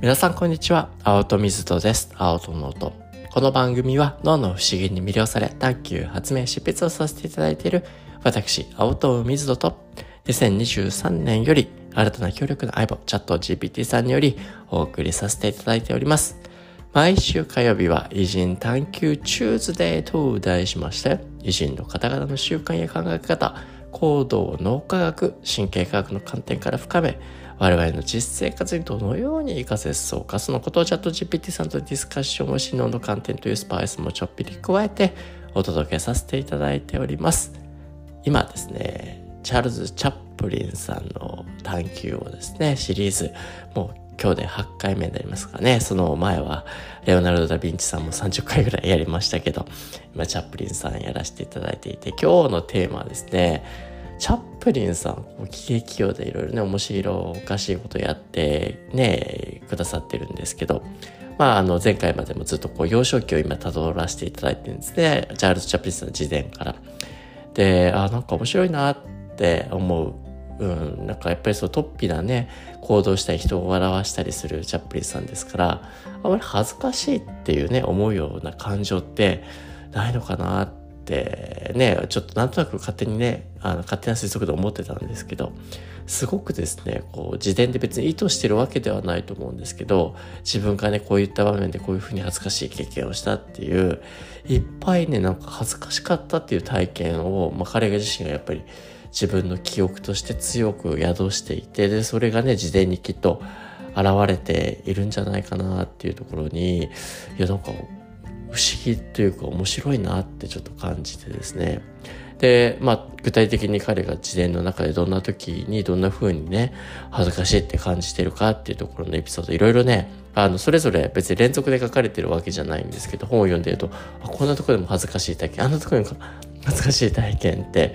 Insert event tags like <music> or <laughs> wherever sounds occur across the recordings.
皆さんこんにちは。青戸水戸です。青戸の音。この番組は脳の不思議に魅了され探求、発明、執筆をさせていただいている私、青戸水戸と2023年より新たな協力の相棒、チャット GPT さんによりお送りさせていただいております。毎週火曜日は偉人探求チューズデーと題しまして、偉人の方々の習慣や考え方、行動脳科学、神経科学の観点から深め、我々の実生活にどのように活かせそうか、そのことをチャット GPT さんとディスカッションを心脳の観点というスパイスもちょっぴり加えてお届けさせていただいております。今ですね、チャールズ・チャップリンさんの探求をですね、シリーズ、もう今日で8回目になりますかね。その前は、レオナルド・ダ・ヴィンチさんも30回ぐらいやりましたけど、今、チャップリンさんやらせていただいていて、今日のテーマはですね、チャップリンさん、喜劇用でいろいろね、面白おかしいことやってね、くださってるんですけど、まあ、あの、前回までもずっとこう、幼少期を今辿らせていただいてるんですね。チャールズ・チャップリンさんの事前から。で、あ、なんか面白いなって思う。うん、なんかやっぱりそう、トッピなね、行動したり人を笑わしたりするチャップリンさんですから、あまり恥ずかしいっていうね、思うような感情ってないのかなっってね、ちょっとなんとなく勝手にね、あの勝手な推測で思ってたんですけど、すごくですね、こう、自伝で別に意図してるわけではないと思うんですけど、自分がね、こういった場面でこういうふうに恥ずかしい経験をしたっていう、いっぱいね、なんか恥ずかしかったっていう体験を、まあ彼自身がやっぱり自分の記憶として強く宿していて、で、それがね、事前にきっと現れているんじゃないかなっていうところに、いや、なんか不思議というか面白いなってちょっと感じてですね。で、まあ、具体的に彼が自伝の中でどんな時にどんな風にね、恥ずかしいって感じてるかっていうところのエピソード、いろいろね、あの、それぞれ別に連続で書かれてるわけじゃないんですけど、本を読んでると、あ、こんなとこでも恥ずかしい体験、あんなとこでも恥ずかしい体験って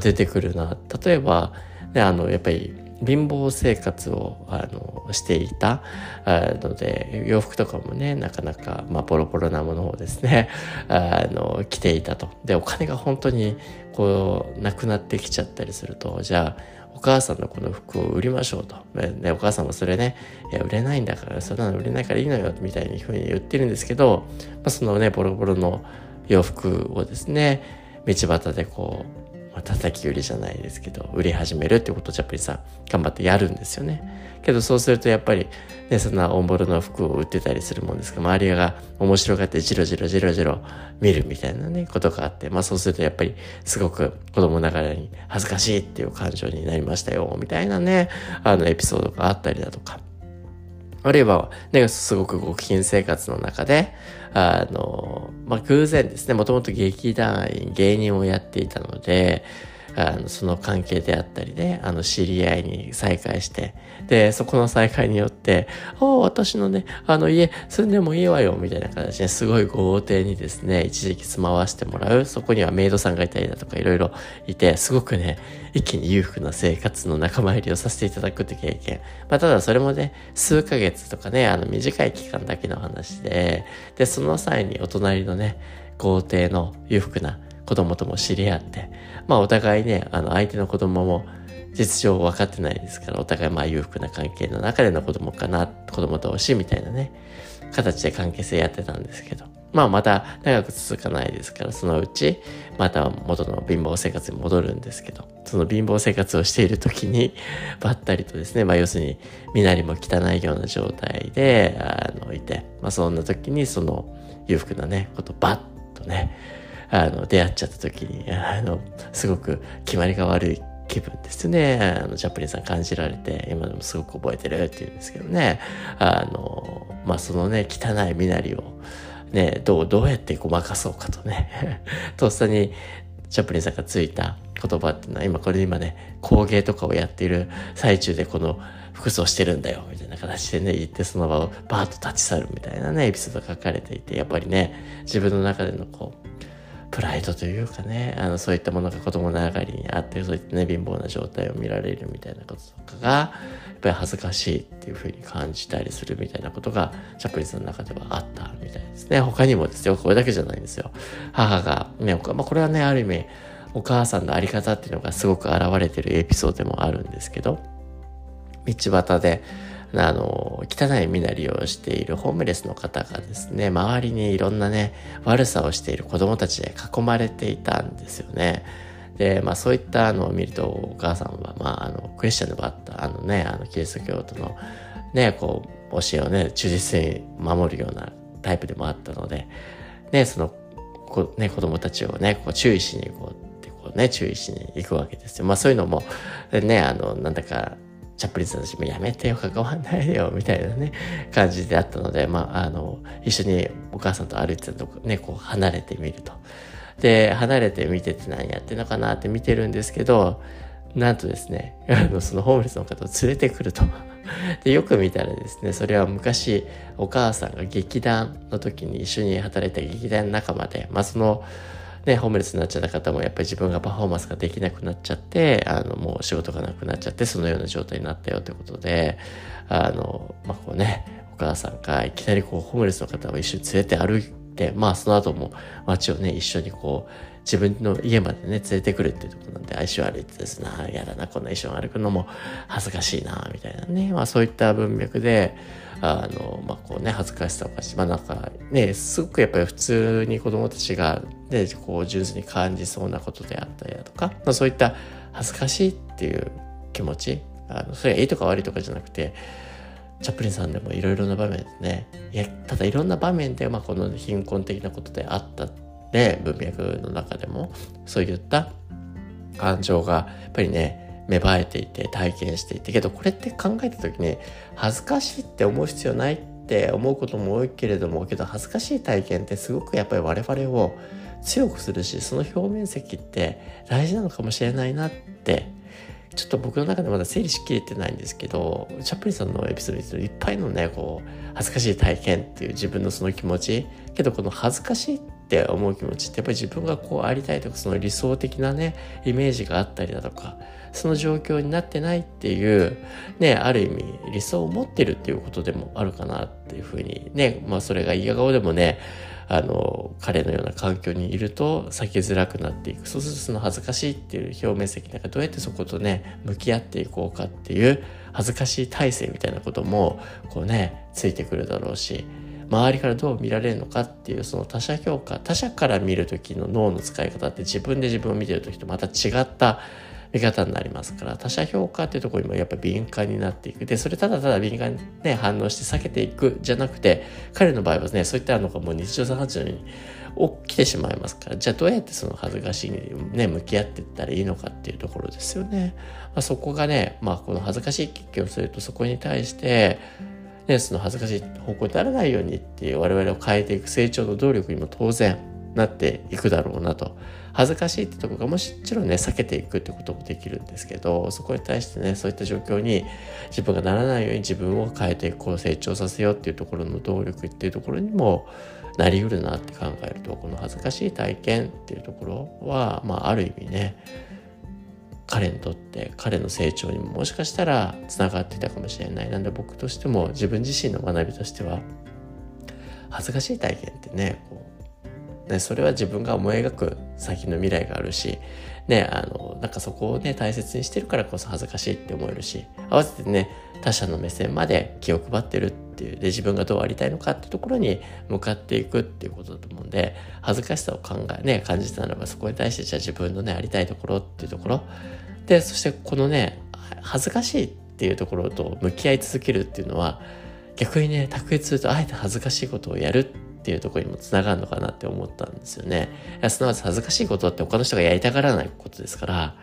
出てくるな。例えば、ね、あの、やっぱり貧乏生活をあのしていたので洋服とかもねなかなか、まあ、ボロボロなものをですね <laughs> あの着ていたとでお金が本当にこうなくなってきちゃったりするとじゃあお母さんのこの服を売りましょうと。で、お母さんもそれね、いや、売れないんだから、そんなの売れないからいいのよ、みたいにふうに言ってるんですけど、まあ、そのね、ボロボロの洋服をですね、道端でこう、まあ、叩き売りじゃないですけど、売り始めるってことをチャップリンさ頑張ってやるんですよね。けどそうするとやっぱり、ね、そんなオンボロの服を売ってたりするもんですが、周りが面白がってジロジロジロジロ見るみたいなね、ことがあって、まあそうするとやっぱりすごく子供ながらに恥ずかしいっていう感情になりましたよ、みたいなね、あのエピソードがあったりだとか。あるいは、ね、すごく極貧生活の中で、あの、まあ、偶然ですね、もともと劇団員、芸人をやっていたので、あのその関係であったりね、あの知り合いに再会して、で、そこの再会によって、ああ、私のね、あの家住んでもいいわよ、みたいな形ですごい豪邸にですね、一時期住まわしてもらう。そこにはメイドさんがいたりだとかいろいろいて、すごくね、一気に裕福な生活の仲間入りをさせていただくって経験。まあ、ただそれもね、数ヶ月とかね、あの短い期間だけの話で、で、その際にお隣のね、豪邸の裕福な子供とも知り合って、まあお互いね、あの相手の子供も実情分かってないですから、お互いまあ裕福な関係の中での子供かな、子供同士みたいなね、形で関係性やってたんですけど、まあまた長く続かないですから、そのうちまた元の貧乏生活に戻るんですけど、その貧乏生活をしている時に、ばったりとですね、まあ要するに身なりも汚いような状態で、あの、いて、まあそんな時にその裕福なね、ことバッとね、あの、出会っちゃった時に、あの、すごく決まりが悪い気分ですね。あの、ジャプリンさん感じられて、今でもすごく覚えてるって言うんですけどね。あの、まあ、そのね、汚い身なりを、ね、どう、どうやってごまかそうかとね。<laughs> とっさに、チャプリンさんがついた言葉っていうのは、今これ今ね、工芸とかをやっている最中でこの服装してるんだよ、みたいな形でね、言ってその場をバーッと立ち去るみたいなね、エピソードが書かれていて、やっぱりね、自分の中でのこう、プライドというかね、あの、そういったものが子供ながりにあって、そういったね、貧乏な状態を見られるみたいなこととかが、やっぱり恥ずかしいっていうふうに感じたりするみたいなことが、チャプリンさんの中ではあったみたいですね。他にもですよ、これだけじゃないんですよ。母が、ね、まあ、これはね、ある意味、お母さんのあり方っていうのがすごく現れてるエピソードでもあるんですけど、道端で、あの、汚い身なりをしているホームレスの方がですね、周りにいろんなね、悪さをしている子供たちで囲まれていたんですよね。で、まあそういったのを見ると、お母さんは、まああの、クリスチャンでもあった、あのね、あの、キリスト教徒の、ね、こう、教えをね、忠実に守るようなタイプでもあったので、ね、その、こね、子供たちをね、こう注意しに行こうってこうね、注意しに行くわけですよ。まあそういうのも、ね、あの、なんだか、チャップリンさんたちもやめてよ、関わんないでよ、みたいなね、感じであったので、まあ、あの、一緒にお母さんと歩いてたとこね、こう離れてみると。で、離れて見てて何やってんのかなって見てるんですけど、なんとですね、<laughs> あの、そのホームレスの方を連れてくると。<laughs> で、よく見たらですね、それは昔、お母さんが劇団の時に一緒に働いた劇団仲間で、まあ、その、ね、ホームレスになっちゃった方もやっぱり自分がパフォーマンスができなくなっちゃって、あの、もう仕事がなくなっちゃって、そのような状態になったよってことで、あの、まあ、こうね、お母さんがいきなりこう、ホームレスの方を一緒に連れて歩いて、まあ、その後も街をね、一緒にこう、自分の家までね、連れてくるっていうところなんで、相性悪いってですね、やだな、こんな一緒に歩くのも恥ずかしいな、みたいなね、まあそういった文脈で、あの、まあこうね、恥ずかしさをかし、まあなんかね、すごくやっぱり普通に子供たちがね、こう純粋に感じそうなことであったりだとか、まあそういった恥ずかしいっていう気持ち、あの、それがいいとか悪いとかじゃなくて、チャップリンさんでもいろいろな場面でね、いや、ただいろんな場面で、まあこの貧困的なことであったっね、文脈の中でも、そういった感情が、やっぱりね、芽生えていて、体験していて、けどこれって考えた時に、恥ずかしいって思う必要ないって思うことも多いけれども、けど恥ずかしい体験ってすごくやっぱり我々を強くするし、その表面積って大事なのかもしれないなってちょっと僕の中でまだ整理しきれてないんですけど、チャップリンさんのエピソードにいっぱいのね、こう、恥ずかしい体験っていう自分のその気持ち、けどこの恥ずかしいっって思う気持ちってやっぱり自分がこうありたいとか、その理想的なね、イメージがあったりだとか、その状況になってないっていう、ね、ある意味理想を持ってるっていうことでもあるかなっていうふうにね、まあそれが嫌顔でもね、あの、彼のような環境にいると避けづらくなっていく。そうするとその恥ずかしいっていう表面積なんかどうやってそことね、向き合っていこうかっていう恥ずかしい体制みたいなことも、こうね、ついてくるだろうし、周りからどう見られるのかっていうその他者評価、他者から見る時の脳の使い方って自分で自分を見てる時とまた違った見方になりますから、他者評価っていうところにもやっぱ敏感になっていく。で、それただただ敏感にね、反応して避けていくじゃなくて、彼の場合はね、そういったのがもう日常茶飯事のように起きてしまいますから、じゃあどうやってその恥ずかしいにね、向き合っていったらいいのかっていうところですよね。まあ、そこがね、まあこの恥ずかしい経験をするとそこに対して、ね、その恥ずかしい方向にならないようにっていう我々を変えていく成長の動力にも当然なっていくだろうなと。恥ずかしいってとこがもちろんね避けていくってこともできるんですけどそこに対してねそういった状況に自分がならないように自分を変えていこう成長させようっていうところの動力っていうところにもなりうるなって考えるとこの恥ずかしい体験っていうところはまあある意味ね彼にとって彼の成長にももしかしたらつながっていたかもしれない。なんで僕としても自分自身の学びとしては恥ずかしい体験ってねこうね、それは自分が思い描く先の未来があるし、ね、あの、なんかそこをね、大切にしてるからこそ恥ずかしいって思えるし、合わせてね、他者の目線まで気を配ってるっていう、で、自分がどうありたいのかっていうところに向かっていくっていうことだと思うんで、恥ずかしさを考え、ね、感じたならば、そこに対してじゃあ自分のね、ありたいところっていうところ、で、そしてこのね、恥ずかしいっていうところと向き合い続けるっていうのは、逆にね、卓越するとあえて恥ずかしいことをやるっっていうところにもつながるのかなって思ったんですよね。すなわち恥ずかしいことだって他の人がやりたがらないことですから、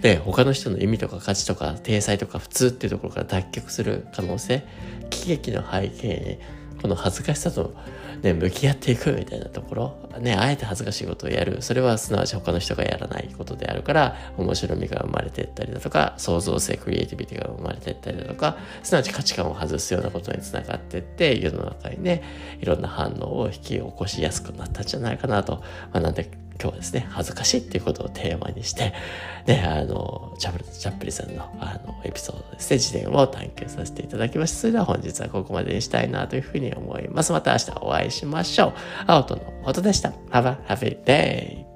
で、他の人の意味とか価値とか、体裁とか普通っていうところから脱却する可能性、喜劇の背景に、この恥ずかしさとね、向き合っていくみたいなところ、ね、あえて恥ずかしいことをやる。それはすなわち他の人がやらないことであるから、面白みが生まれていったりだとか、創造性、クリエイティビティが生まれていったりだとか、すなわち価値観を外すようなことにつながっていって、世の中にね、いろんな反応を引き起こしやすくなったんじゃないかなと、まあ、なんで今日はですね、恥ずかしいっていうことをテーマにして、ね、あの、チャプ、チャップリさんの、あの、エピソードですね、自伝を探求させていただきました。それでは本日はここまでにしたいなというふうに思います。また明日お会いしましょう。青との音でした。Have a happy day!